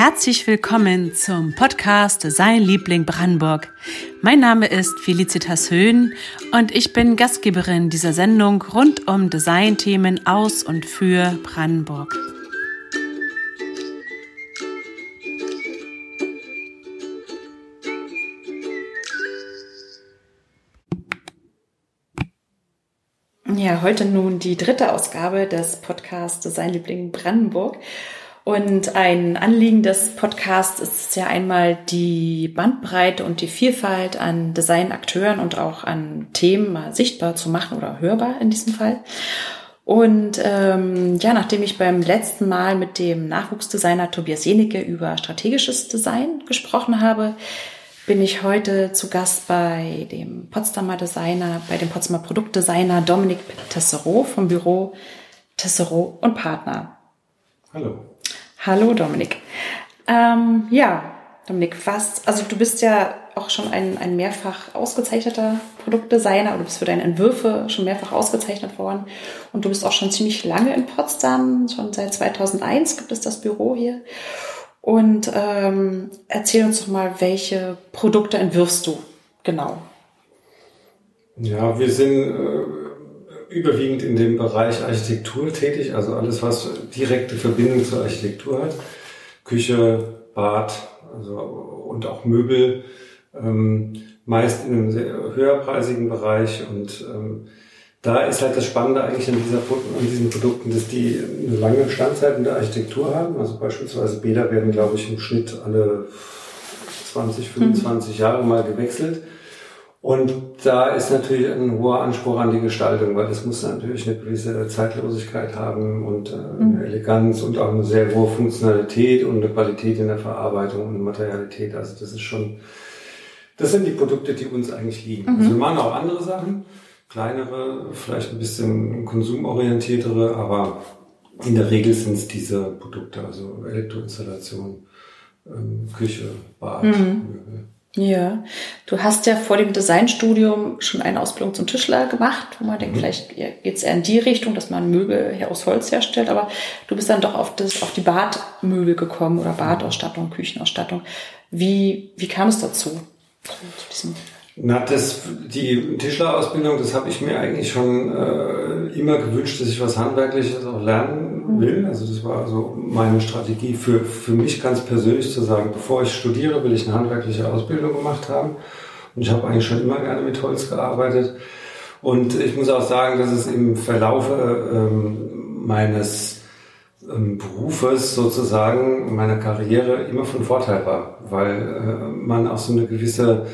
Herzlich willkommen zum Podcast Design Liebling Brandenburg. Mein Name ist Felicitas Höhn und ich bin Gastgeberin dieser Sendung rund um Designthemen aus und für Brandenburg. Ja, heute nun die dritte Ausgabe des Podcasts Design Liebling Brandenburg. Und ein Anliegen des Podcasts ist ja einmal die Bandbreite und die Vielfalt an Designakteuren und auch an Themen mal sichtbar zu machen oder hörbar in diesem Fall. Und ähm, ja, nachdem ich beim letzten Mal mit dem Nachwuchsdesigner Tobias Jenecke über strategisches Design gesprochen habe, bin ich heute zu Gast bei dem Potsdamer Designer, bei dem Potsdamer Produktdesigner Dominik Tessereau vom Büro Tessereau und Partner. Hallo. Hallo Dominik. Ähm, ja, Dominik, was, also du bist ja auch schon ein, ein mehrfach ausgezeichneter Produktdesigner oder bist für deine Entwürfe schon mehrfach ausgezeichnet worden. Und du bist auch schon ziemlich lange in Potsdam, schon seit 2001 gibt es das Büro hier. Und ähm, erzähl uns doch mal, welche Produkte entwirfst du genau? Ja, wir sind äh, überwiegend in dem Bereich Architektur tätig, also alles, was direkte Verbindung zur Architektur hat. Küche, Bad also, und auch Möbel, ähm, meist in einem sehr höherpreisigen Bereich. Und ähm, da ist halt das Spannende eigentlich an, dieser, an diesen Produkten, dass die eine lange Standzeit in der Architektur haben. Also beispielsweise Bäder werden, glaube ich, im Schnitt alle 20, 25 mhm. Jahre mal gewechselt. Und da ist natürlich ein hoher Anspruch an die Gestaltung, weil es muss natürlich eine gewisse Zeitlosigkeit haben und äh, eine mhm. Eleganz und auch eine sehr hohe Funktionalität und eine Qualität in der Verarbeitung und Materialität. Also das ist schon, das sind die Produkte, die uns eigentlich liegen. Mhm. Also wir machen auch andere Sachen, kleinere, vielleicht ein bisschen konsumorientiertere, aber in der Regel sind es diese Produkte, also Elektroinstallation, ähm, Küche, Bad, mhm. Ja, du hast ja vor dem Designstudium schon eine Ausbildung zum Tischler gemacht, wo man denkt, mhm. vielleicht geht es eher in die Richtung, dass man Möbel aus Holz herstellt, aber du bist dann doch auf, das, auf die Badmöbel gekommen oder Badausstattung, Küchenausstattung. Wie, wie kam es dazu? Na, das, die Tischlerausbildung, das habe ich mir eigentlich schon äh, immer gewünscht, dass ich was Handwerkliches auch lernen mhm. will. Also das war so meine Strategie für, für mich ganz persönlich zu sagen, bevor ich studiere, will ich eine handwerkliche Ausbildung gemacht haben. Und ich habe eigentlich schon immer gerne mit Holz gearbeitet. Und ich muss auch sagen, dass es im Verlaufe ähm, meines ähm, Berufes sozusagen, meiner Karriere immer von Vorteil war, weil äh, man auch so eine gewisse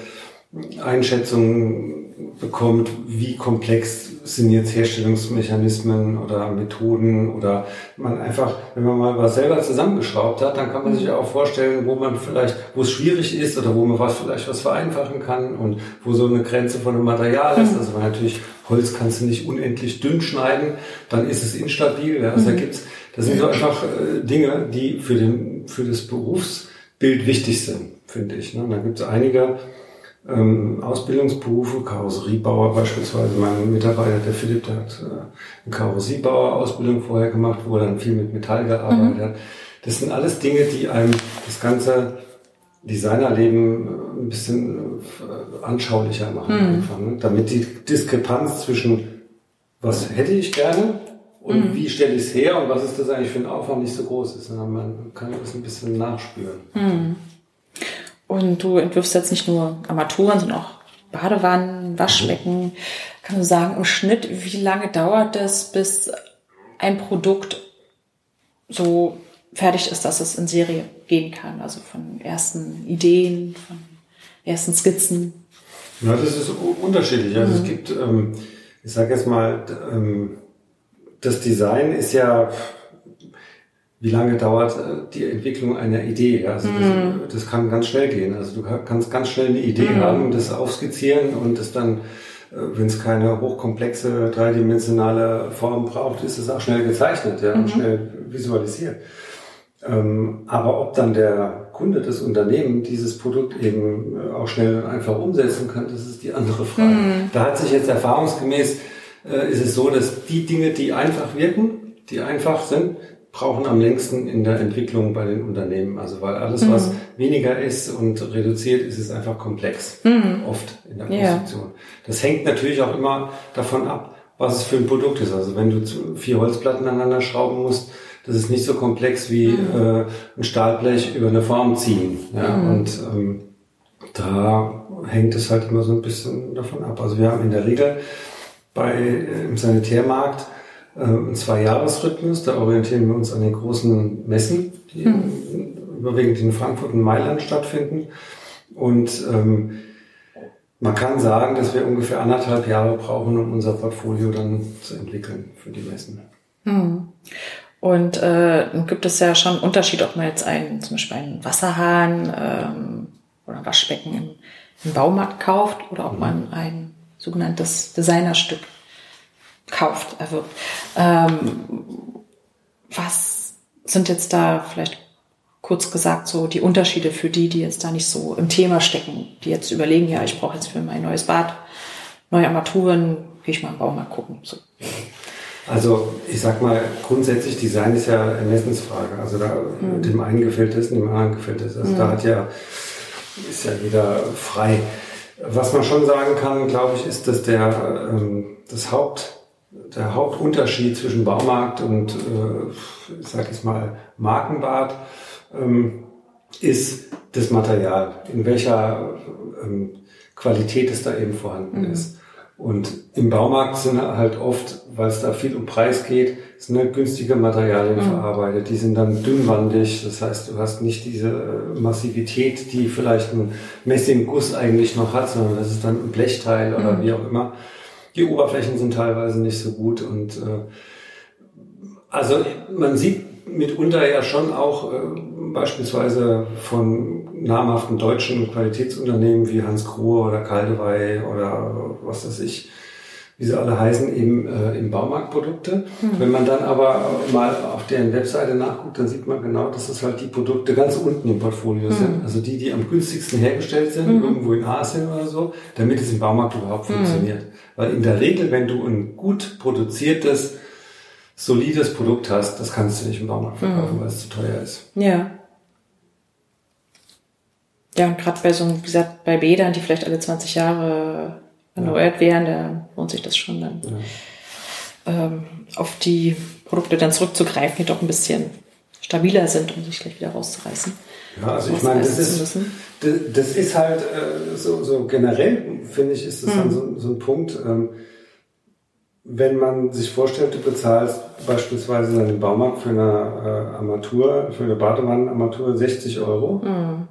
Einschätzung bekommt, wie komplex sind jetzt Herstellungsmechanismen oder Methoden oder man einfach, wenn man mal was selber zusammengeschraubt hat, dann kann man sich auch vorstellen, wo man vielleicht, wo es schwierig ist oder wo man was vielleicht was vereinfachen kann und wo so eine Grenze von einem Material ist. Mhm. Also natürlich Holz kannst du nicht unendlich dünn schneiden, dann ist es instabil. Ja. Also da mhm. gibt's, das sind so einfach äh, Dinge, die für den, für das Berufsbild wichtig sind, finde ich. Ne. Da gibt's einige, ähm, Ausbildungsberufe, Karosseriebauer beispielsweise. Mein Mitarbeiter, der Philipp, der hat äh, eine Karosseriebauer-Ausbildung vorher gemacht, wo er dann viel mit Metall gearbeitet mhm. hat. Das sind alles Dinge, die einem das ganze Designerleben äh, ein bisschen äh, anschaulicher machen, mhm. einfach, ne? damit die Diskrepanz zwischen was hätte ich gerne und mhm. wie stelle ich es her und was ist das eigentlich für ein Aufwand nicht so groß ist, sondern man kann das ein bisschen nachspüren. Mhm. Und du entwirfst jetzt nicht nur Armaturen, sondern auch Badewannen, Waschbecken. Kann du sagen, im Schnitt, wie lange dauert es, bis ein Produkt so fertig ist, dass es in Serie gehen kann? Also von ersten Ideen, von ersten Skizzen. Ja, das ist unterschiedlich. Also mhm. es gibt, ähm, ich sage jetzt mal, ähm, das Design ist ja wie lange dauert äh, die Entwicklung einer Idee. Also mm. das, das, kann ganz schnell gehen. Also du kannst ganz schnell eine Idee mm. haben, das aufskizzieren und das dann, äh, wenn es keine hochkomplexe dreidimensionale Form braucht, ist es auch schnell gezeichnet ja, mm und mhm. schnell visualisiert. Ähm, aber ob dann der Kunde, das Unternehmen dieses Produkt eben äh, auch schnell einfach umsetzen kann, das ist die andere Frage. Mm. Da hat sich jetzt erfahrungsgemäß, äh, ist es so, dass die Dinge, die einfach wirken, die einfach sind, brauchen am längsten in der Entwicklung bei den Unternehmen. Also weil alles, mhm. was weniger ist und reduziert ist, ist einfach komplex. Mhm. Oft in der Konstruktion. Ja. Das hängt natürlich auch immer davon ab, was es für ein Produkt ist. Also wenn du vier Holzplatten aneinander schrauben musst, das ist nicht so komplex wie mhm. äh, ein Stahlblech über eine Form ziehen. Ja? Mhm. Und ähm, da hängt es halt immer so ein bisschen davon ab. Also wir haben in der Regel bei äh, im Sanitärmarkt äh, einen Zwei-Jahres-Rhythmus. Da orientieren wir uns an den großen Messen, die mhm. überwiegend in Frankfurt und Mailand stattfinden. Und ähm, man kann sagen, dass wir ungefähr anderthalb Jahre brauchen, um unser Portfolio dann zu entwickeln für die Messen. Mhm. Und äh, gibt es ja schon einen Unterschied, ob man jetzt einen, zum Beispiel einen Wasserhahn ähm, oder Waschbecken im, im Baumarkt kauft oder ob man ein sogenanntes Designerstück kauft, erwirbt. Ähm, was sind jetzt da vielleicht kurz gesagt so die Unterschiede für die, die jetzt da nicht so im Thema stecken, die jetzt überlegen, ja, ich brauche jetzt für mein neues Bad neue Armaturen, gehe ich mal im Baumarkt gucken. So. Also ich sag mal, grundsätzlich Design ist ja Ermessensfrage. Also da mhm. dem einen gefällt es, dem anderen gefällt es. Also mhm. da hat ja, ist ja jeder frei. Was man schon sagen kann, glaube ich, ist, dass der ähm, das Haupt, der Hauptunterschied zwischen Baumarkt und äh, ich sag jetzt mal Markenbad ähm, ist das Material, in welcher ähm, Qualität es da eben vorhanden mhm. ist. Und im Baumarkt sind halt oft, weil es da viel um Preis geht, sind halt günstige Materialien mhm. verarbeitet. Die sind dann dünnwandig. Das heißt, du hast nicht diese äh, Massivität, die vielleicht ein Messingguss eigentlich noch hat, sondern das ist dann ein Blechteil oder mhm. wie auch immer. Die Oberflächen sind teilweise nicht so gut und äh, also man sieht mitunter ja schon auch äh, beispielsweise von namhaften deutschen Qualitätsunternehmen wie Hans Krohe oder Kaldewey oder was weiß ich, wie sie alle heißen, eben äh, im Baumarktprodukte. Mhm. Wenn man dann aber mal auf deren Webseite nachguckt, dann sieht man genau, dass das halt die Produkte ganz unten im Portfolio mhm. sind. Also die, die am günstigsten hergestellt sind, mhm. irgendwo in Asien oder so, damit es im Baumarkt überhaupt hm. funktioniert. Weil in der Regel, wenn du ein gut produziertes solides Produkt hast, das kannst du nicht im Baumarkt verkaufen, mhm. weil es zu teuer ist. Ja. Ja, und gerade bei so, wie gesagt, bei Bädern, die vielleicht alle 20 Jahre erneuert werden, da lohnt sich das schon dann, ähm, auf die Produkte dann zurückzugreifen, die doch ein bisschen stabiler sind, um sich gleich wieder rauszureißen. Ja, also ich meine, das ist, das ist halt äh, so, so generell, finde ich, ist das mhm. dann so, so ein Punkt, ähm, wenn man sich vorstellt, du bezahlst beispielsweise in einem Baumarkt für eine äh, Armatur, für eine Badewannenarmatur 60 Euro mm.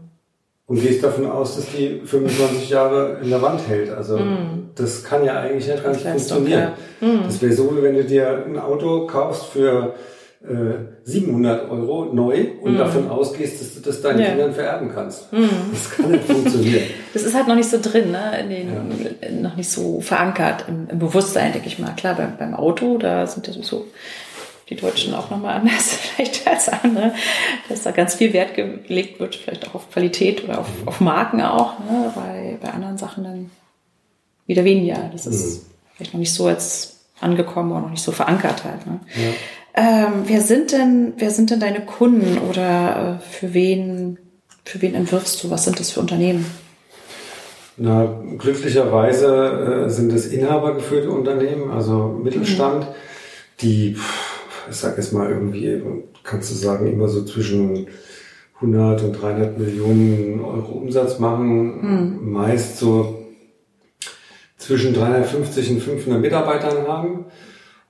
Und gehst davon aus, dass die 25 Jahre in der Wand hält. Also mm. das kann ja eigentlich nicht ganz funktionieren. Ja. Mm. Das wäre so, wie wenn du dir ein Auto kaufst für 700 äh, Euro neu und mm. davon ausgehst, dass du das deinen ja. Kindern vererben kannst. Das kann nicht funktionieren. Das ist halt noch nicht so drin, ne? Den, ja. noch nicht so verankert im, im Bewusstsein, denke ich mal. Klar, beim, beim Auto, da sind ja so die Deutschen auch nochmal anders vielleicht als andere, dass da ganz viel Wert gelegt wird, vielleicht auch auf Qualität oder auf, auf Marken auch, ne? bei, bei anderen Sachen dann wieder weniger. Das ist mhm. vielleicht noch nicht so als angekommen oder noch nicht so verankert halt. Ne? Ja. Ähm, wer sind denn, wer sind denn deine Kunden oder äh, für wen, für wen entwirfst du? Was sind das für Unternehmen? Na, glücklicherweise äh, sind es inhabergeführte Unternehmen, also Mittelstand, mhm. die, ich sag jetzt mal irgendwie, kannst du sagen, immer so zwischen 100 und 300 Millionen Euro Umsatz machen, mhm. meist so zwischen 350 und 500 Mitarbeitern haben.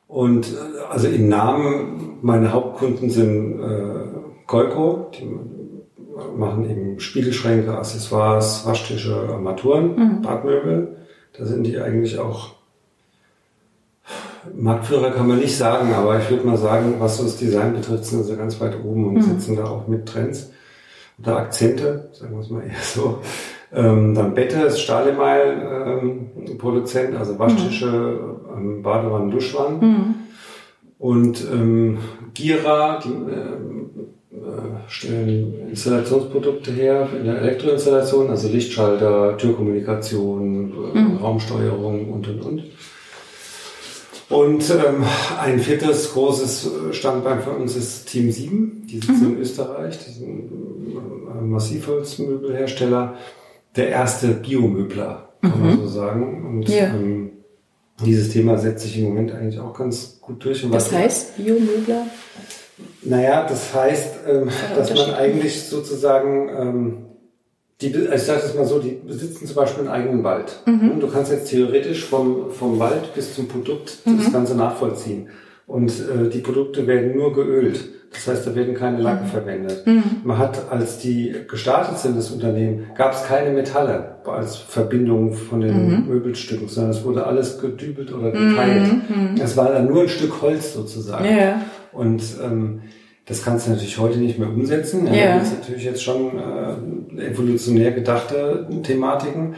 Und äh, also im Namen, meine Hauptkunden sind äh, Golco, die machen eben Spiegelschränke, Accessoires, Waschtische, Armaturen, mhm. Badmöbel. Da sind die eigentlich auch Marktführer kann man nicht sagen, aber ich würde mal sagen, was das Design betrifft, sind sie ganz weit oben und mhm. sitzen da auch mit Trends oder Akzente, sagen wir es mal eher so. Ähm, dann Bette ist Stahlemail-Produzent, ähm, also Waschtische, mhm. ähm, Badewannen, Duschwannen. Mhm. Und ähm, Gira, die ähm, äh, stellen Installationsprodukte her in der Elektroinstallation, also Lichtschalter, Türkommunikation, äh. Raumsteuerung und und und. Und ähm, ein viertes großes Standbein für uns ist Team 7. Die sitzen mhm. in Österreich. Die sind ein äh, Massivholzmöbelhersteller. Der erste Biomöbler, kann mhm. man so sagen. Und ja. ähm, dieses Thema setzt sich im Moment eigentlich auch ganz gut durch. Und was heißt Biomöbler? Naja, das heißt, ähm, dass man eigentlich sozusagen ähm, die, ich sage es mal so, die besitzen zum Beispiel einen eigenen Wald. Mhm. Und du kannst jetzt theoretisch vom, vom Wald bis zum Produkt mhm. das Ganze nachvollziehen. Und äh, die Produkte werden nur geölt. Das heißt, da werden keine Lacken mhm. verwendet. Mhm. Man hat, als die gestartet sind, das Unternehmen, gab es keine Metalle als Verbindung von den mhm. Möbelstücken, sondern es wurde alles gedübelt oder geteilt. Mhm. Es war dann nur ein Stück Holz sozusagen. Ja. Und ähm, das kannst du natürlich heute nicht mehr umsetzen. Ja, ja. Das ist natürlich jetzt schon äh, evolutionär gedachte Thematiken.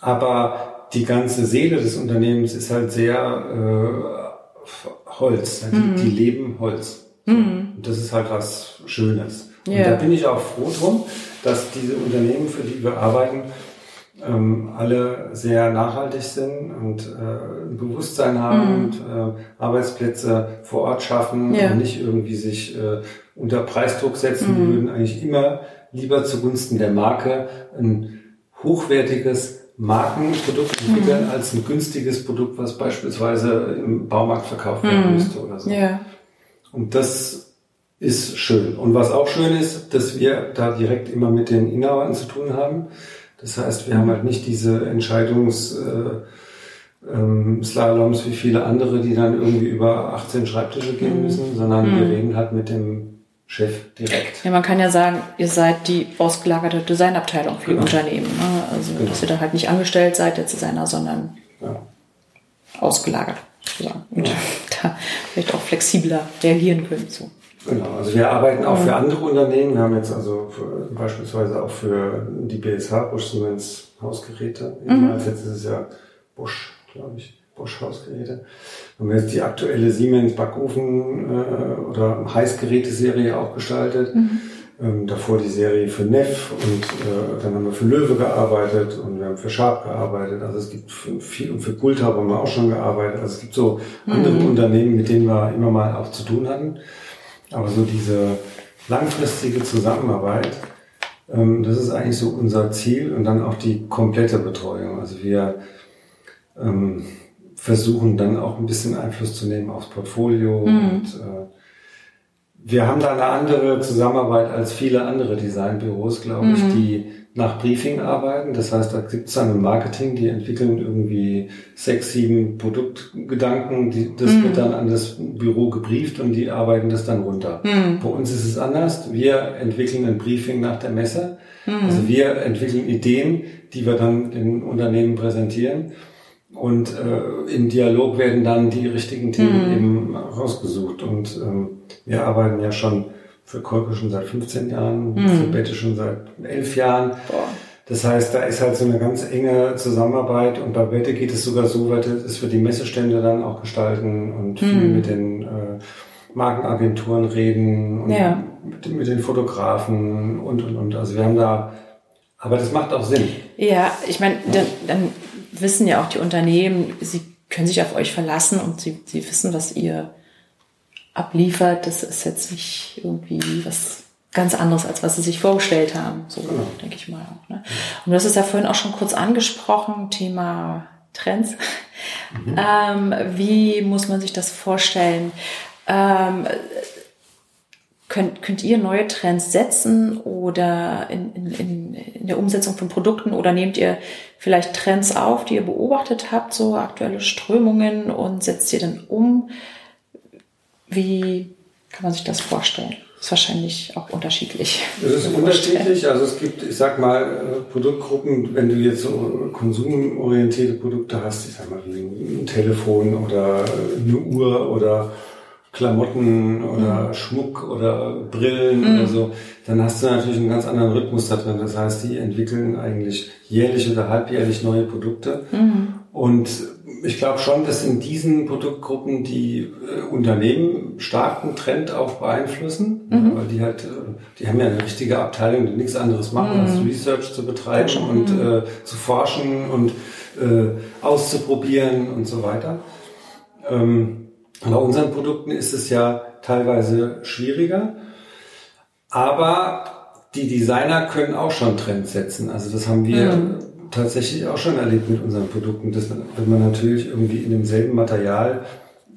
Aber die ganze Seele des Unternehmens ist halt sehr äh, Holz. Die, mhm. die leben Holz. Mhm. Und das ist halt was Schönes. Ja. Und da bin ich auch froh drum, dass diese Unternehmen, für die wir arbeiten, ähm, alle sehr nachhaltig sind und äh, ein Bewusstsein haben mhm. und äh, Arbeitsplätze vor Ort schaffen ja. und nicht irgendwie sich äh, unter Preisdruck setzen. Mhm. Wir würden eigentlich immer lieber zugunsten der Marke ein hochwertiges Markenprodukt entwickeln mhm. als ein günstiges Produkt, was beispielsweise im Baumarkt verkauft werden mhm. müsste oder so. Ja. Und das ist schön. Und was auch schön ist, dass wir da direkt immer mit den Inhabern zu tun haben. Das heißt, wir haben halt nicht diese Entscheidungsslaloms äh, ähm, Slaloms wie viele andere, die dann irgendwie über 18 Schreibtische gehen mhm. müssen, sondern mhm. wir reden halt mit dem Chef direkt. Ja, man kann ja sagen, ihr seid die ausgelagerte Designabteilung für genau. Unternehmen. Ne? Also, genau. dass ihr da halt nicht angestellt seid, der Designer, sondern ja. ausgelagert. Sozusagen. Und ja. da vielleicht auch flexibler reagieren können. So. Genau, also wir arbeiten auch für andere Unternehmen. Wir haben jetzt also für, beispielsweise auch für die BSH, Bosch Siemens Hausgeräte. Mhm. Jetzt ist es ja Bosch, glaube ich, Bosch Hausgeräte. Wir haben jetzt die aktuelle Siemens Backofen äh, oder Heißgeräte-Serie auch gestaltet. Mhm. Ähm, davor die Serie für Neff und äh, dann haben wir für Löwe gearbeitet und wir haben für Sharp gearbeitet. Also es gibt viel und für Gulta haben wir auch schon gearbeitet. Also es gibt so andere mhm. Unternehmen, mit denen wir immer mal auch zu tun hatten. Aber so diese langfristige Zusammenarbeit, ähm, das ist eigentlich so unser Ziel und dann auch die komplette Betreuung. Also wir ähm, versuchen dann auch ein bisschen Einfluss zu nehmen aufs Portfolio mhm. und äh, wir haben da eine andere Zusammenarbeit als viele andere Designbüros, glaube mhm. ich, die nach Briefing arbeiten. Das heißt, da gibt es dann im Marketing, die entwickeln irgendwie sechs, sieben Produktgedanken, die, das mhm. wird dann an das Büro gebrieft und die arbeiten das dann runter. Mhm. Bei uns ist es anders. Wir entwickeln ein Briefing nach der Messe. Mhm. Also wir entwickeln Ideen, die wir dann den Unternehmen präsentieren. Und äh, im Dialog werden dann die richtigen Themen mhm. eben rausgesucht. Und ähm, wir arbeiten ja schon für Kolke schon seit 15 Jahren, mhm. für Bette schon seit 11 Jahren. Boah. Das heißt, da ist halt so eine ganz enge Zusammenarbeit und bei Bette geht es sogar so weit, dass wir die Messestände dann auch gestalten und mhm. viel mit den äh, Markenagenturen reden und ja. mit, mit, den Fotografen und und und. Also wir haben da, aber das macht auch Sinn. Ja, ich meine, dann, dann wissen ja auch die Unternehmen, sie können sich auf euch verlassen und sie, sie wissen, was ihr abliefert, das ist jetzt nicht irgendwie was ganz anderes, als was sie sich vorgestellt haben. So genau. denke ich mal auch. Ne? Und das ist ja vorhin auch schon kurz angesprochen, Thema Trends. Mhm. Ähm, wie muss man sich das vorstellen? Ähm, könnt, könnt ihr neue Trends setzen oder in, in, in der Umsetzung von Produkten oder nehmt ihr vielleicht Trends auf, die ihr beobachtet habt, so aktuelle Strömungen und setzt ihr dann um? Wie kann man sich das vorstellen? Ist wahrscheinlich auch unterschiedlich. Es ist unterschiedlich. Also es gibt, ich sag mal, äh, Produktgruppen, wenn du jetzt so konsumorientierte Produkte hast, ich sag mal wie ein Telefon oder eine Uhr oder Klamotten oder mhm. Schmuck oder Brillen mhm. oder so, dann hast du natürlich einen ganz anderen Rhythmus da drin. Das heißt, die entwickeln eigentlich jährlich oder halbjährlich neue Produkte. Mhm. Und ich glaube schon, dass in diesen Produktgruppen die äh, Unternehmen starken Trend auch beeinflussen, mhm. weil die halt, äh, die haben ja eine richtige Abteilung, die nichts anderes machen, mhm. als Research zu betreiben mhm. und äh, zu forschen und äh, auszuprobieren und so weiter. Ähm, bei unseren Produkten ist es ja teilweise schwieriger, aber die Designer können auch schon Trends setzen. Also das haben wir mhm. Tatsächlich auch schon erlebt mit unseren Produkten, dass wenn man natürlich irgendwie in demselben Material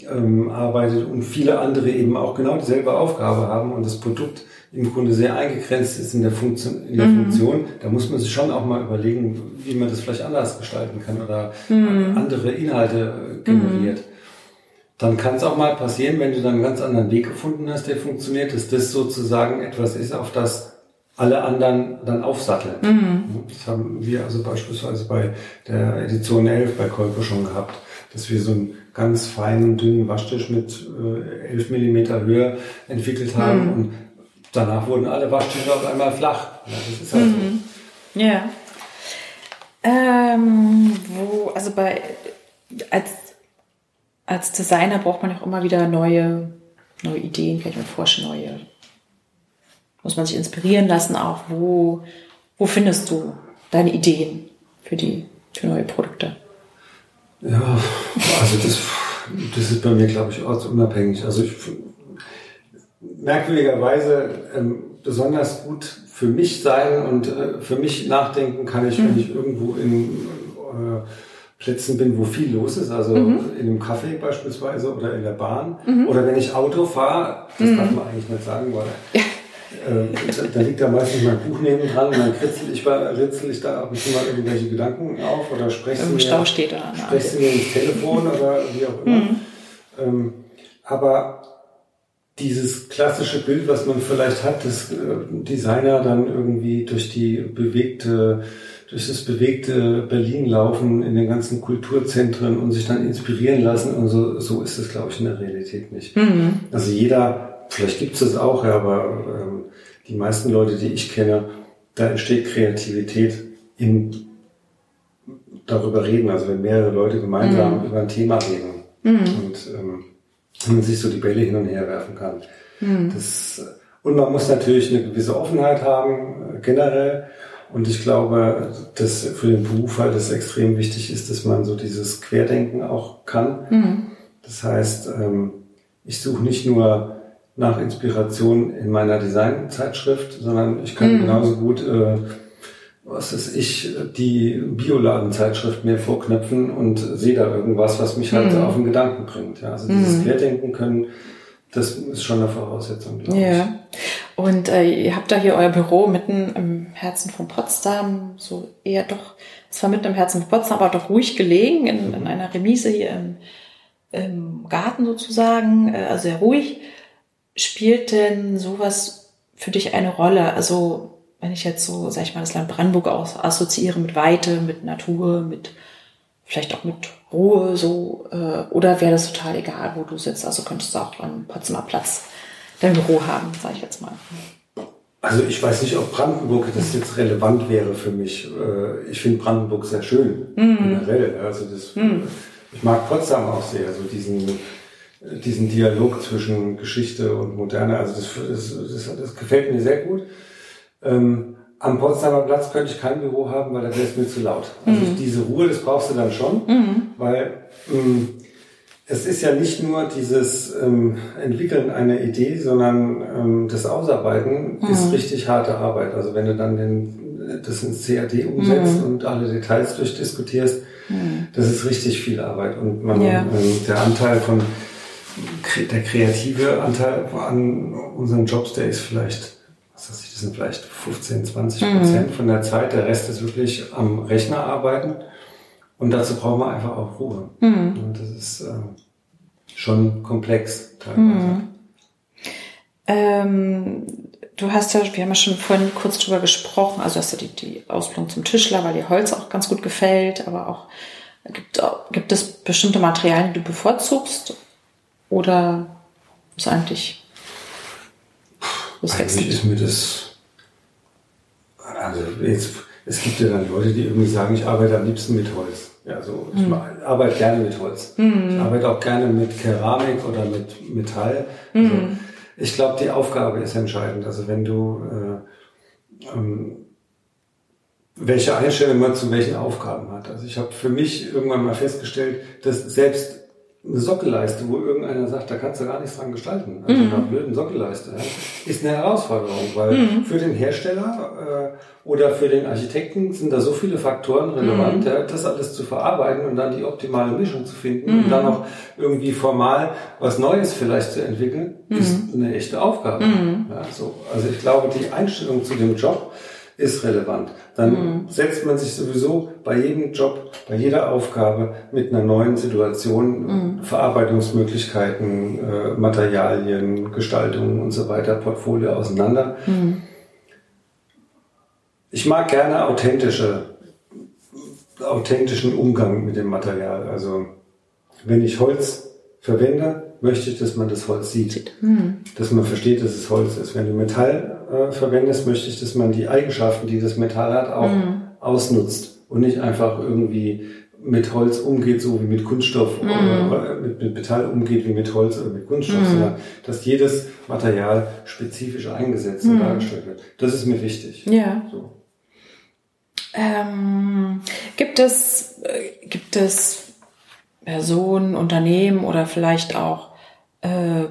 ähm, arbeitet und viele andere eben auch genau dieselbe Aufgabe haben und das Produkt im Grunde sehr eingegrenzt ist in der Funktion, in der mhm. Funktion, da muss man sich schon auch mal überlegen, wie man das vielleicht anders gestalten kann oder mhm. andere Inhalte äh, generiert. Mhm. Dann kann es auch mal passieren, wenn du dann einen ganz anderen Weg gefunden hast, der funktioniert, dass das sozusagen etwas ist, auf das alle anderen dann aufsatteln. Mhm. Das haben wir also beispielsweise bei der Edition 11 bei Kolko schon gehabt, dass wir so einen ganz feinen, dünnen Waschtisch mit äh, 11 Millimeter Höhe entwickelt haben mhm. und danach wurden alle Waschtische auf einmal flach. Ja, das ist halt mhm. so. Ja. Ähm, wo, also bei, als, als Designer braucht man auch immer wieder neue, neue Ideen, vielleicht mal forschen, neue, muss man sich inspirieren lassen auch. Wo, wo findest du deine Ideen für die, für neue Produkte? Ja, also das, das ist bei mir, glaube ich, ortsunabhängig. Also ich, merkwürdigerweise ähm, besonders gut für mich sein und äh, für mich nachdenken kann ich, mhm. wenn ich irgendwo in äh, Plätzen bin, wo viel los ist, also mhm. in einem Café beispielsweise oder in der Bahn mhm. oder wenn ich Auto fahre, das mhm. darf man eigentlich nicht sagen, weil äh, da, liegt da meistens mein Buch neben dran und dann kritzel ich, ritzel ich da ab und zu mal irgendwelche Gedanken auf oder spreche Im Stau steht da. Spreche mir ins Telefon oder wie auch immer. Mhm. Ähm, aber dieses klassische Bild, was man vielleicht hat, dass äh, Designer dann irgendwie durch die bewegte, durch das bewegte Berlin laufen in den ganzen Kulturzentren und sich dann inspirieren lassen und so, so ist es, glaube ich, in der Realität nicht. Mhm. Also jeder, vielleicht gibt es das auch, ja, aber ähm, die meisten Leute, die ich kenne, da entsteht Kreativität im darüber reden, also wenn mehrere Leute gemeinsam mhm. über ein Thema reden. Mhm. Und ähm, man sich so die Bälle hin und her werfen kann. Mhm. Das, und man muss natürlich eine gewisse Offenheit haben, äh, generell. Und ich glaube, dass für den Beruf halt es extrem wichtig ist, dass man so dieses Querdenken auch kann. Mhm. Das heißt, ähm, ich suche nicht nur nach Inspiration in meiner Designzeitschrift, sondern ich kann mhm. genauso gut äh, was ist ich, die Bioladenzeitschrift mir vorknöpfen und sehe da irgendwas, was mich halt mhm. auf den Gedanken bringt. Ja, also dieses mhm. Querdenken können, das ist schon eine Voraussetzung, glaube ja. ich. Und äh, ihr habt da hier euer Büro mitten im Herzen von Potsdam, so eher doch, zwar mitten im Herzen von Potsdam, aber doch ruhig gelegen, in, in einer Remise hier im, im Garten sozusagen, äh, also sehr ruhig. Spielt denn sowas für dich eine Rolle? Also wenn ich jetzt so, sag ich mal, das Land Brandenburg aus, assoziiere mit Weite, mit Natur, mit vielleicht auch mit Ruhe, so, äh, oder wäre das total egal, wo du sitzt? Also könntest du auch am Potsdamer Platz dein Büro haben, sage ich jetzt mal. Also ich weiß nicht, ob Brandenburg das jetzt relevant wäre für mich. Äh, ich finde Brandenburg sehr schön, mhm. generell. Also das, mhm. ich mag Potsdam auch sehr, so diesen, diesen Dialog zwischen Geschichte und Moderne. Also das, das, das, das gefällt mir sehr gut. Ähm, am Potsdamer Platz könnte ich kein Büro haben, weil da wäre es mir zu laut. Also mhm. diese Ruhe, das brauchst du dann schon, mhm. weil ähm, es ist ja nicht nur dieses ähm, Entwickeln einer Idee, sondern ähm, das Ausarbeiten mhm. ist richtig harte Arbeit. Also wenn du dann den, das ins CAD umsetzt mhm. und alle Details durchdiskutierst, mhm. das ist richtig viel Arbeit. Und man, ja. ähm, der Anteil von der kreative Anteil an unseren Jobs, der ist vielleicht was weiß ich, das sind vielleicht 15, 20 Prozent mhm. von der Zeit. Der Rest ist wirklich am Rechner arbeiten. Und dazu braucht man einfach auch Ruhe. Mhm. Und das ist ähm, schon komplex teilweise. Mhm. Ähm, du hast ja, wir haben ja schon vorhin kurz drüber gesprochen, also hast du die, die Ausbildung zum Tischler, weil dir Holz auch ganz gut gefällt, aber auch gibt, gibt es bestimmte Materialien, die du bevorzugst? Oder ist eigentlich das Eigentlich ist mir das, also jetzt, es gibt ja dann Leute, die irgendwie sagen, ich arbeite am liebsten mit Holz. Ja, also ich mhm. arbeite gerne mit Holz. Mhm. Ich arbeite auch gerne mit Keramik oder mit Metall. Also mhm. ich glaube, die Aufgabe ist entscheidend. Also wenn du äh, ähm, welche Einstellung man zu welchen Aufgaben hat. Also ich habe für mich irgendwann mal festgestellt, dass selbst eine Sockelleiste, wo irgendeiner sagt, da kannst du gar nichts dran gestalten. Also mhm. eine blöden Sockelleiste. Ist eine Herausforderung, weil mhm. für den Hersteller äh, oder für den Architekten sind da so viele Faktoren relevant, mhm. ja, das alles zu verarbeiten und dann die optimale Mischung zu finden und dann auch irgendwie formal was Neues vielleicht zu entwickeln, ist eine echte Aufgabe. Ja, so. Also ich glaube, die Einstellung zu dem Job ist relevant. Dann mhm. setzt man sich sowieso bei jedem Job, bei jeder Aufgabe mit einer neuen Situation, mhm. Verarbeitungsmöglichkeiten, äh, Materialien, Gestaltung und so weiter, Portfolio auseinander. Mhm. Ich mag gerne authentische, authentischen Umgang mit dem Material. Also wenn ich Holz verwende, möchte ich, dass man das Holz sieht. Mhm. Dass man versteht, dass es Holz ist. Wenn du Metall äh, verwendest, möchte ich, dass man die Eigenschaften, die das Metall hat, auch mhm. ausnutzt und nicht einfach irgendwie mit Holz umgeht, so wie mit Kunststoff mhm. oder mit, mit, Metall umgeht, wie mit Holz oder mit Kunststoff, mhm. sondern dass jedes Material spezifisch eingesetzt und mhm. dargestellt wird. Das ist mir wichtig. Ja. So. Ähm, gibt es, äh, gibt es Personen, Unternehmen oder vielleicht auch äh,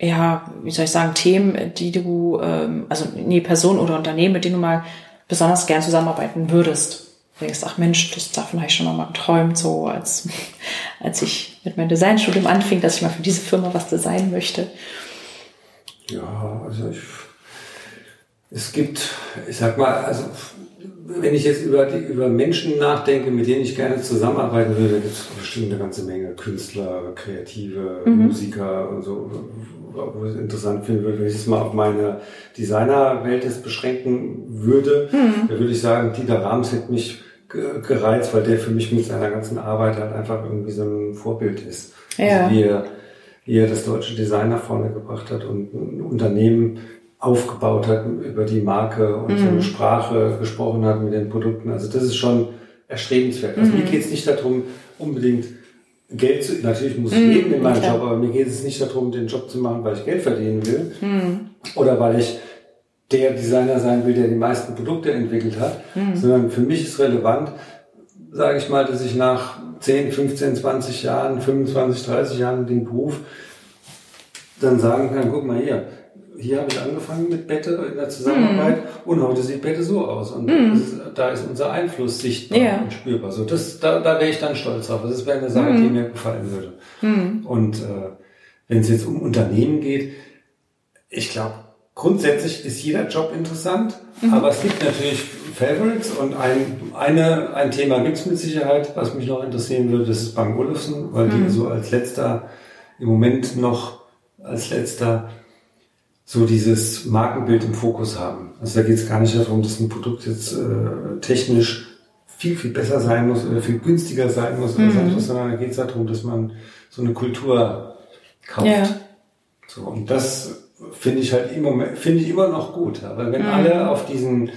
ja, wie soll ich sagen, Themen, die du, ähm, also nee, Personen oder Unternehmen, mit denen du mal besonders gern zusammenarbeiten würdest? Du denkst, ach Mensch, das, davon habe ich schon mal geträumt, so als, als ich mit meinem Designstudium anfing, dass ich mal für diese Firma was designen möchte. Ja, also ich, es gibt, ich sag mal, also wenn ich jetzt über, die, über Menschen nachdenke, mit denen ich gerne zusammenarbeiten würde, gibt es bestimmt eine ganze Menge Künstler, Kreative, mhm. Musiker und so, wo ich es interessant finden würde, wenn ich es mal auf meine Designerwelt jetzt beschränken würde, mhm. dann würde ich sagen, Dieter Rams hätte mich gereizt, weil der für mich mit seiner ganzen Arbeit halt einfach irgendwie so ein Vorbild ist. Ja. Also wie, er, wie er das deutsche Design nach vorne gebracht hat und ein Unternehmen aufgebaut hat über die Marke und mhm. seine Sprache gesprochen hat mit den Produkten. Also das ist schon erstrebenswert. Also mhm. mir geht es nicht darum, unbedingt Geld zu, natürlich muss ich mhm, leben in meinem Job, aber mir geht es nicht darum, den Job zu machen, weil ich Geld verdienen will mhm. oder weil ich der Designer sein will, der die meisten Produkte entwickelt hat, mhm. sondern für mich ist relevant, sage ich mal, dass ich nach 10, 15, 20 Jahren, 25, 30 Jahren den Beruf dann sagen kann, guck mal hier, hier habe ich angefangen mit Bette in der Zusammenarbeit mm. und heute sieht Bette so aus. Und mm. ist, da ist unser Einfluss sichtbar ja. und spürbar. So, das, da, da wäre ich dann stolz drauf. Das wäre eine Sache, mm. die mir gefallen würde. Mm. Und äh, wenn es jetzt um Unternehmen geht, ich glaube, grundsätzlich ist jeder Job interessant, mhm. aber es gibt natürlich Favorites und ein, eine, ein Thema gibt es mit Sicherheit, was mich noch interessieren würde, das ist Bank Olufsen, weil die mhm. so als letzter, im Moment noch als letzter so dieses Markenbild im Fokus haben. Also da geht es gar nicht darum, dass ein Produkt jetzt äh, technisch viel, viel besser sein muss oder viel günstiger sein muss oder mhm. sonst sondern da geht es darum, dass man so eine Kultur kauft. Ja. So, und das finde ich halt immer, finde ich immer noch gut. Weil wenn mhm. alle auf diesen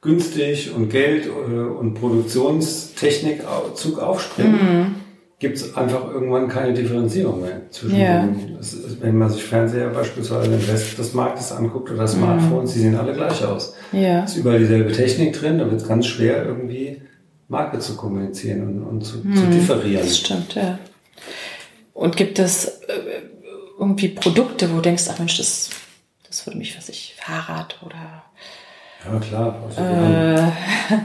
günstig und Geld äh, und Produktionstechnik Zug aufspringen, mhm gibt es einfach irgendwann keine Differenzierung mehr zwischen ja. den, wenn man sich Fernseher beispielsweise den Rest des Marktes anguckt oder Smartphones, mhm. die sehen alle gleich aus. Ja. Ist überall dieselbe Technik drin, da wird es ganz schwer irgendwie Marke zu kommunizieren und, und zu, mhm. zu, differieren. Das stimmt, ja. Und gibt es äh, irgendwie Produkte, wo du denkst, ach Mensch, das, das würde mich, was ich, Fahrrad oder ja, klar. Also äh,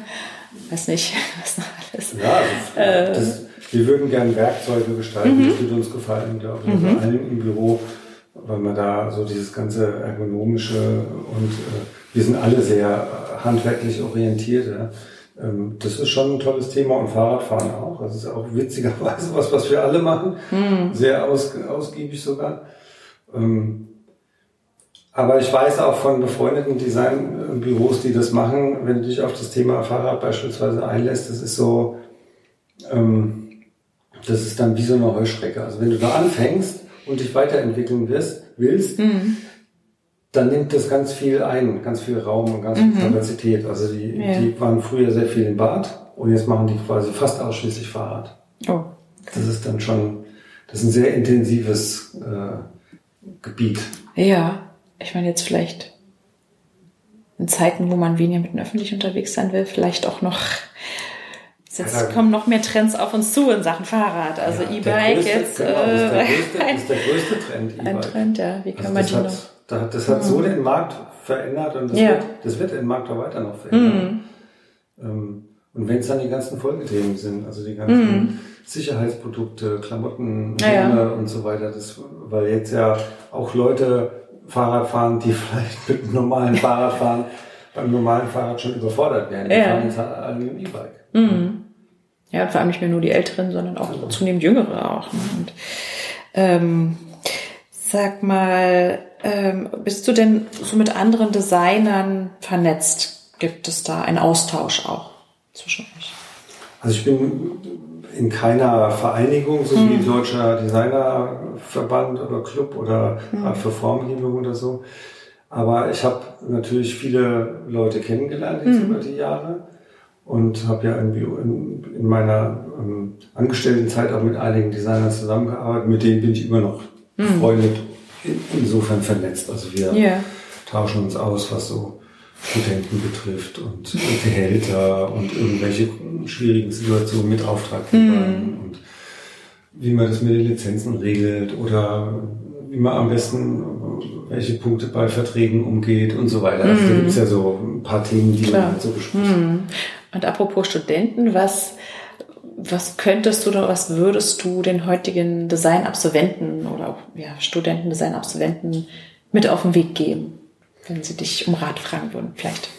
weiß nicht, was noch alles. Ja, also, äh, das, wir würden gerne Werkzeuge gestalten, mhm. das würde uns gefallen, glaube ich, mhm. vor allem im Büro, weil man da so dieses ganze ergonomische und äh, wir sind alle sehr handwerklich orientiert. Ja. Ähm, das ist schon ein tolles Thema und Fahrradfahren auch. Das ist auch witzigerweise was, was wir alle machen, mhm. sehr aus, ausgiebig sogar. Ähm, aber ich weiß auch von befreundeten Designbüros, die das machen, wenn du dich auf das Thema Fahrrad beispielsweise einlässt, das ist so, ähm, das ist dann wie so eine Heuschrecke. Also wenn du da anfängst und dich weiterentwickeln wirst, willst, mhm. dann nimmt das ganz viel ein, ganz viel Raum und ganz viel mhm. Kapazität. Also die, ja. die waren früher sehr viel im Bad und jetzt machen die quasi fast ausschließlich Fahrrad. Oh. Das ist dann schon, das ist ein sehr intensives äh, Gebiet. Ja, ich meine jetzt vielleicht in Zeiten, wo man weniger mit den Öffentlichen unterwegs sein will, vielleicht auch noch Jetzt Ja, kommen noch mehr Trends auf uns zu in Sachen Fahrrad. Also Ja, E-Bike jetzt genau, das ist der äh, größte, ein, ist der größte Trend. ein E-Bike. Trend, ja. Wie kann Also man das die hat, da- das hat so den Markt verändert und das, Ja. wird, das wird den Markt auch weiter noch verändern. Mhm. Ähm, Und wenn es dann die ganzen Folgethemen sind, also die ganzen Sicherheitsprodukte, Klamotten, Mhm. Ja, ja. Helme und so weiter, das, weil jetzt ja auch Leute Fahrrad fahren, die vielleicht mit einem normalen Fahrrad fahren, beim normalen Fahrrad schon überfordert werden. Die Ja. fahren jetzt halt alle mit dem E-Bike. Mhm. Ja, vor allem nicht mehr nur die Älteren, sondern auch zunehmend Jüngere auch. Ne? Und, ähm, sag mal, ähm, bist du denn so mit anderen Designern vernetzt? Gibt es da einen Austausch auch zwischen euch? Also ich bin in keiner Vereinigung, so wie Deutscher Designerverband oder Club oder Art für Formgebung oder so. Aber ich habe natürlich viele Leute kennengelernt jetzt über die Jahre und habe ja irgendwie in, in meiner ähm, Angestelltenzeit auch mit einigen Designern zusammengearbeitet. Mit denen bin ich immer noch befreundet, in, insofern vernetzt. Also wir Ja. tauschen uns aus, was so Studenten betrifft und Gehälter und irgendwelche schwierigen Situationen mit Auftraggebern und wie man das mit den Lizenzen regelt oder wie man am besten welche Punkte bei Verträgen umgeht und so weiter. Also da gibt es ja so ein paar Themen, die Klar. man halt so bespricht. Mhm. Und apropos Studenten, was, was könntest du oder was würdest du den heutigen Designabsolventen oder auch ja, Studenten, Designabsolventen mit auf den Weg geben, wenn sie dich um Rat fragen würden, vielleicht?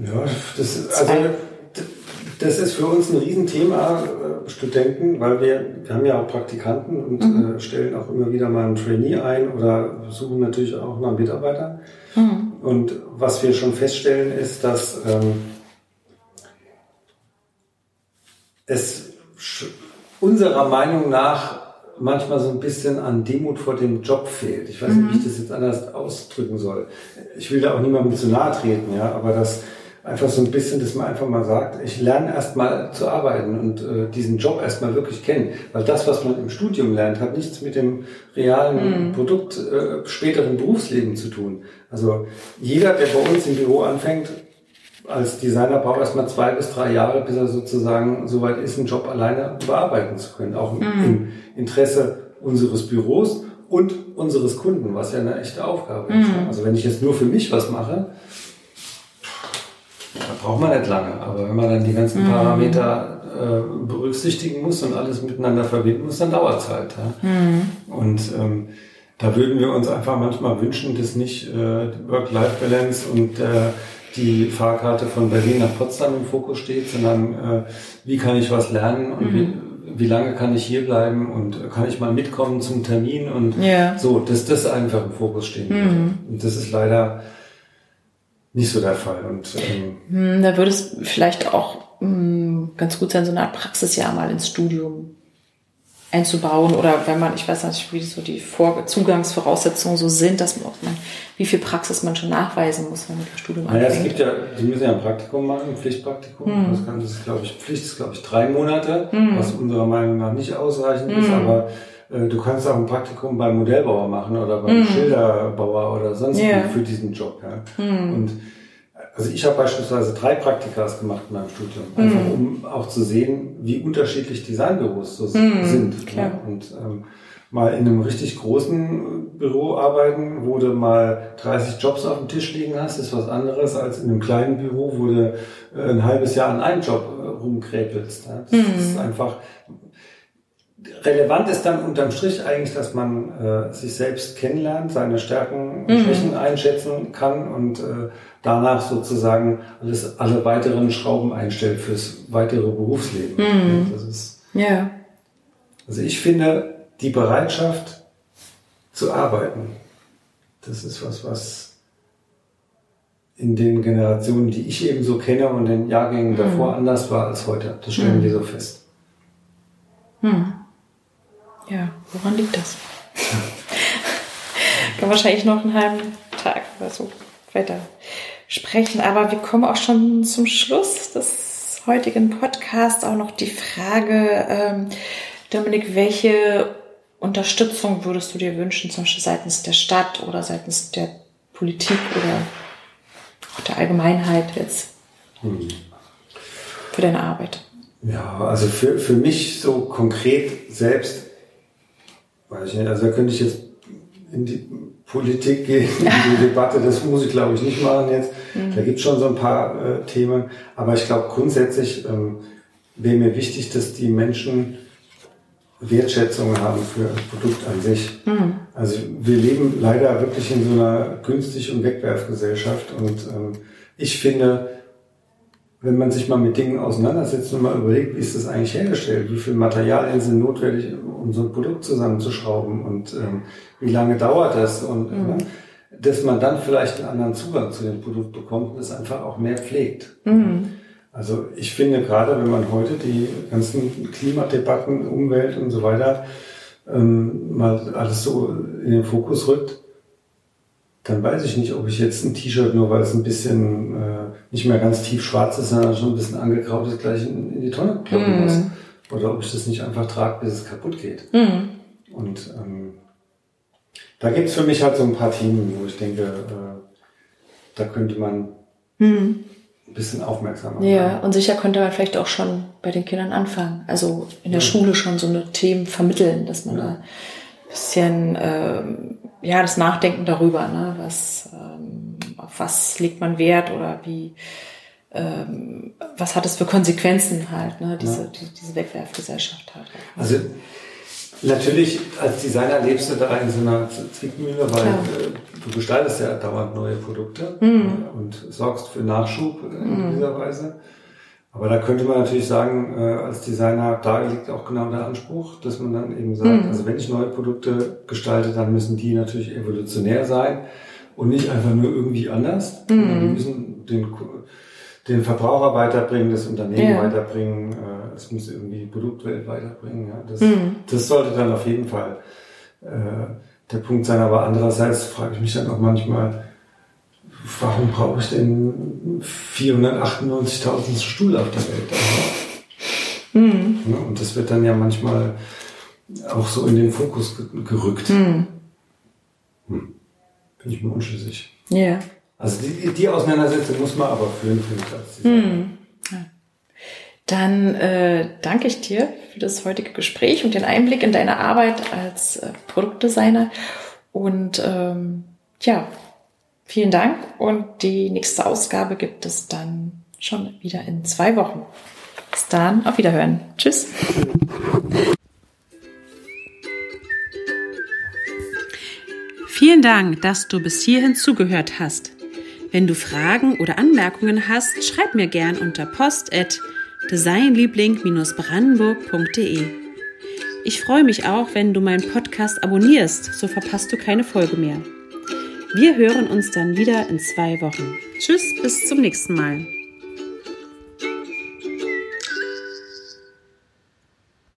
Ja, das ist, also, das ist für uns ein Riesenthema, äh, Studenten, weil wir, wir haben ja auch Praktikanten und äh, stellen auch immer wieder mal einen Trainee ein oder suchen natürlich auch nach Mitarbeitern. Und was wir schon feststellen ist, dass ähm, es unserer Meinung nach manchmal so ein bisschen an Demut vor dem Job fehlt. Ich weiß nicht, wie ich das jetzt anders ausdrücken soll. Ich will da auch niemandem zu nahe treten, ja, aber das einfach so ein bisschen, dass man einfach mal sagt, ich lerne erstmal zu arbeiten und äh, diesen Job erstmal wirklich kennen. Weil das, was man im Studium lernt, hat nichts mit dem realen Produkt äh, späteren Berufsleben zu tun. Also jeder, der bei uns im Büro anfängt, als Designer braucht erstmal zwei bis drei Jahre, bis er sozusagen soweit ist, einen Job alleine bearbeiten zu können. Auch im- im Interesse unseres Büros und unseres Kunden, was ja eine echte Aufgabe ist. Also wenn ich jetzt nur für mich was mache, da braucht man nicht lange. Aber wenn man dann die ganzen Parameter äh, berücksichtigen muss und alles miteinander verbinden muss, dann dauert es halt. Ja? Und ähm, da würden wir uns einfach manchmal wünschen, dass nicht äh, Work-Life-Balance und äh, die Fahrkarte von Berlin nach Potsdam im Fokus steht, sondern äh, wie kann ich was lernen und wie, wie lange kann ich hier bleiben und kann ich mal mitkommen zum Termin und Ja. so, dass das einfach im Fokus stehen würde. Und das ist leider nicht so der Fall. Und ähm, Hm, Da würde es vielleicht auch hm, ganz gut sein, so eine Art Praxisjahr mal ins Studium einzubauen oder wenn man, ich weiß nicht, wie so die Vor Zugangsvoraussetzungen so sind, dass man, auch man, wie viel Praxis man schon nachweisen muss, wenn man dem Studium Naja, es gibt ja, die müssen ja ein Praktikum machen, ein Pflichtpraktikum. Das, kann, das ist, glaube ich, Pflicht ist, glaube ich, drei Monate, was unserer Meinung nach nicht ausreichend ist, aber äh, du kannst auch ein Praktikum beim Modellbauer machen oder beim Schilderbauer oder sonst Ja. wie für diesen Job. Ja. Und äh, also ich habe beispielsweise drei Praktikas gemacht in meinem Studium, einfach um auch zu sehen, wie unterschiedlich Designbüros so sind. klar. Ja. Und ähm, mal in einem richtig großen Büro arbeiten, wo du mal 30 Jobs auf dem Tisch liegen hast, ist was anderes als in einem kleinen Büro, wo du äh, ein halbes Jahr an einem Job äh, rumkräpelst. Ja. Das ist einfach relevant ist dann unterm Strich eigentlich, dass man äh, sich selbst kennenlernt, seine Stärken und Schwächen einschätzen kann und äh, danach sozusagen alles, alle weiteren Schrauben einstellt fürs weitere Berufsleben. Das ist Ja. also ich finde, die Bereitschaft zu arbeiten, das ist was, was in den Generationen, die ich eben so kenne und den Jahrgängen davor anders war als heute. Das stellen wir so fest. Ja, woran liegt das? Kann wahrscheinlich noch einen halben Tag oder so weiter sprechen, aber wir kommen auch schon zum Schluss des heutigen Podcasts. Auch noch die Frage, ähm, Dominik, welche Unterstützung würdest du dir wünschen, zum Beispiel seitens der Stadt oder seitens der Politik oder auch der Allgemeinheit jetzt für deine Arbeit? Ja, also für, für mich so konkret selbst, weiß ich nicht, also da könnte ich jetzt in die Politik gehen, in die Debatte, das muss ich glaube ich nicht machen jetzt. Mhm. Da gibt es schon so ein paar äh, Themen, aber ich glaube grundsätzlich ähm, wäre mir wichtig, dass die Menschen Wertschätzung haben für das Produkt an sich. Mhm. Also wir leben leider wirklich in so einer günstig- und Wegwerfgesellschaft und ähm, ich finde, wenn man sich mal mit Dingen auseinandersetzt und mal überlegt, wie ist das eigentlich hergestellt, wie viel Materialien sind notwendig, um so ein Produkt zusammenzuschrauben und ähm, wie lange dauert das und mhm. ne, dass man dann vielleicht einen anderen Zugang zu dem Produkt bekommt und es einfach auch mehr pflegt. Mhm. Also ich finde gerade, wenn man heute die ganzen Klimadebatten, Umwelt und so weiter ähm, mal alles so in den Fokus rückt, dann weiß ich nicht, ob ich jetzt ein T-Shirt, nur weil es ein bisschen äh, nicht mehr ganz tief schwarz ist, sondern schon ein bisschen angegraut ist, gleich in, in die Tonne kloppen mm. muss. Oder ob ich das nicht einfach trage, bis es kaputt geht. Mm. Und ähm, da gibt's für mich halt so ein paar Themen, wo ich denke, äh, da könnte man mm ein bisschen aufmerksamer Ja, und sicher könnte man vielleicht auch schon bei den Kindern anfangen. Also in der ja. Schule schon so eine Themen vermitteln, dass man ja. da ein bisschen ähm, ja das Nachdenken darüber, ne, was ähm, auf was legt man Wert oder wie ähm, was hat es für Konsequenzen halt, ne, diese, ja. die, diese Wegwerfgesellschaft halt. Also Natürlich, als Designer lebst du da in so einer Zwickmühle, weil Klar. Äh, du gestaltest ja dauernd neue Produkte mhm. und sorgst für Nachschub in mhm. dieser Weise. Aber da könnte man natürlich sagen, äh, als Designer, da liegt auch genau der Anspruch, dass man dann eben sagt, mhm. also wenn ich neue Produkte gestalte, dann müssen die natürlich evolutionär sein und nicht einfach nur irgendwie anders. Mhm. Die müssen den, den Verbraucher weiterbringen, das Unternehmen ja. weiterbringen, äh, es muss irgendwie die Produktwelt weiterbringen. Ja. Das, mhm. das sollte dann auf jeden Fall äh, der Punkt sein. Aber andererseits frage ich mich dann auch manchmal, warum brauche ich denn 498.000 Stuhl auf der Welt? Mhm. Ja, und das wird dann ja manchmal auch so in den Fokus gerückt. Mhm. Hm. Bin ich mir unschlüssig. Ja. Yeah. Also die, die Auseinandersetzung muss man aber führen, finde ich. Als mhm. Dann äh, danke ich dir für das heutige Gespräch und den Einblick in deine Arbeit als äh, Produktdesigner. Und ähm, ja, vielen Dank. Und die nächste Ausgabe gibt es dann schon wieder in zwei Wochen. Bis dann, auf Wiederhören. Tschüss. Vielen Dank, dass du bis hierhin zugehört hast. Wenn du Fragen oder Anmerkungen hast, schreib mir gern unter post@ designliebling-brandenburg.de. Ich freue mich auch, wenn du meinen Podcast abonnierst, so verpasst du keine Folge mehr. Wir hören uns dann wieder in zwei Wochen. Tschüss, bis zum nächsten Mal.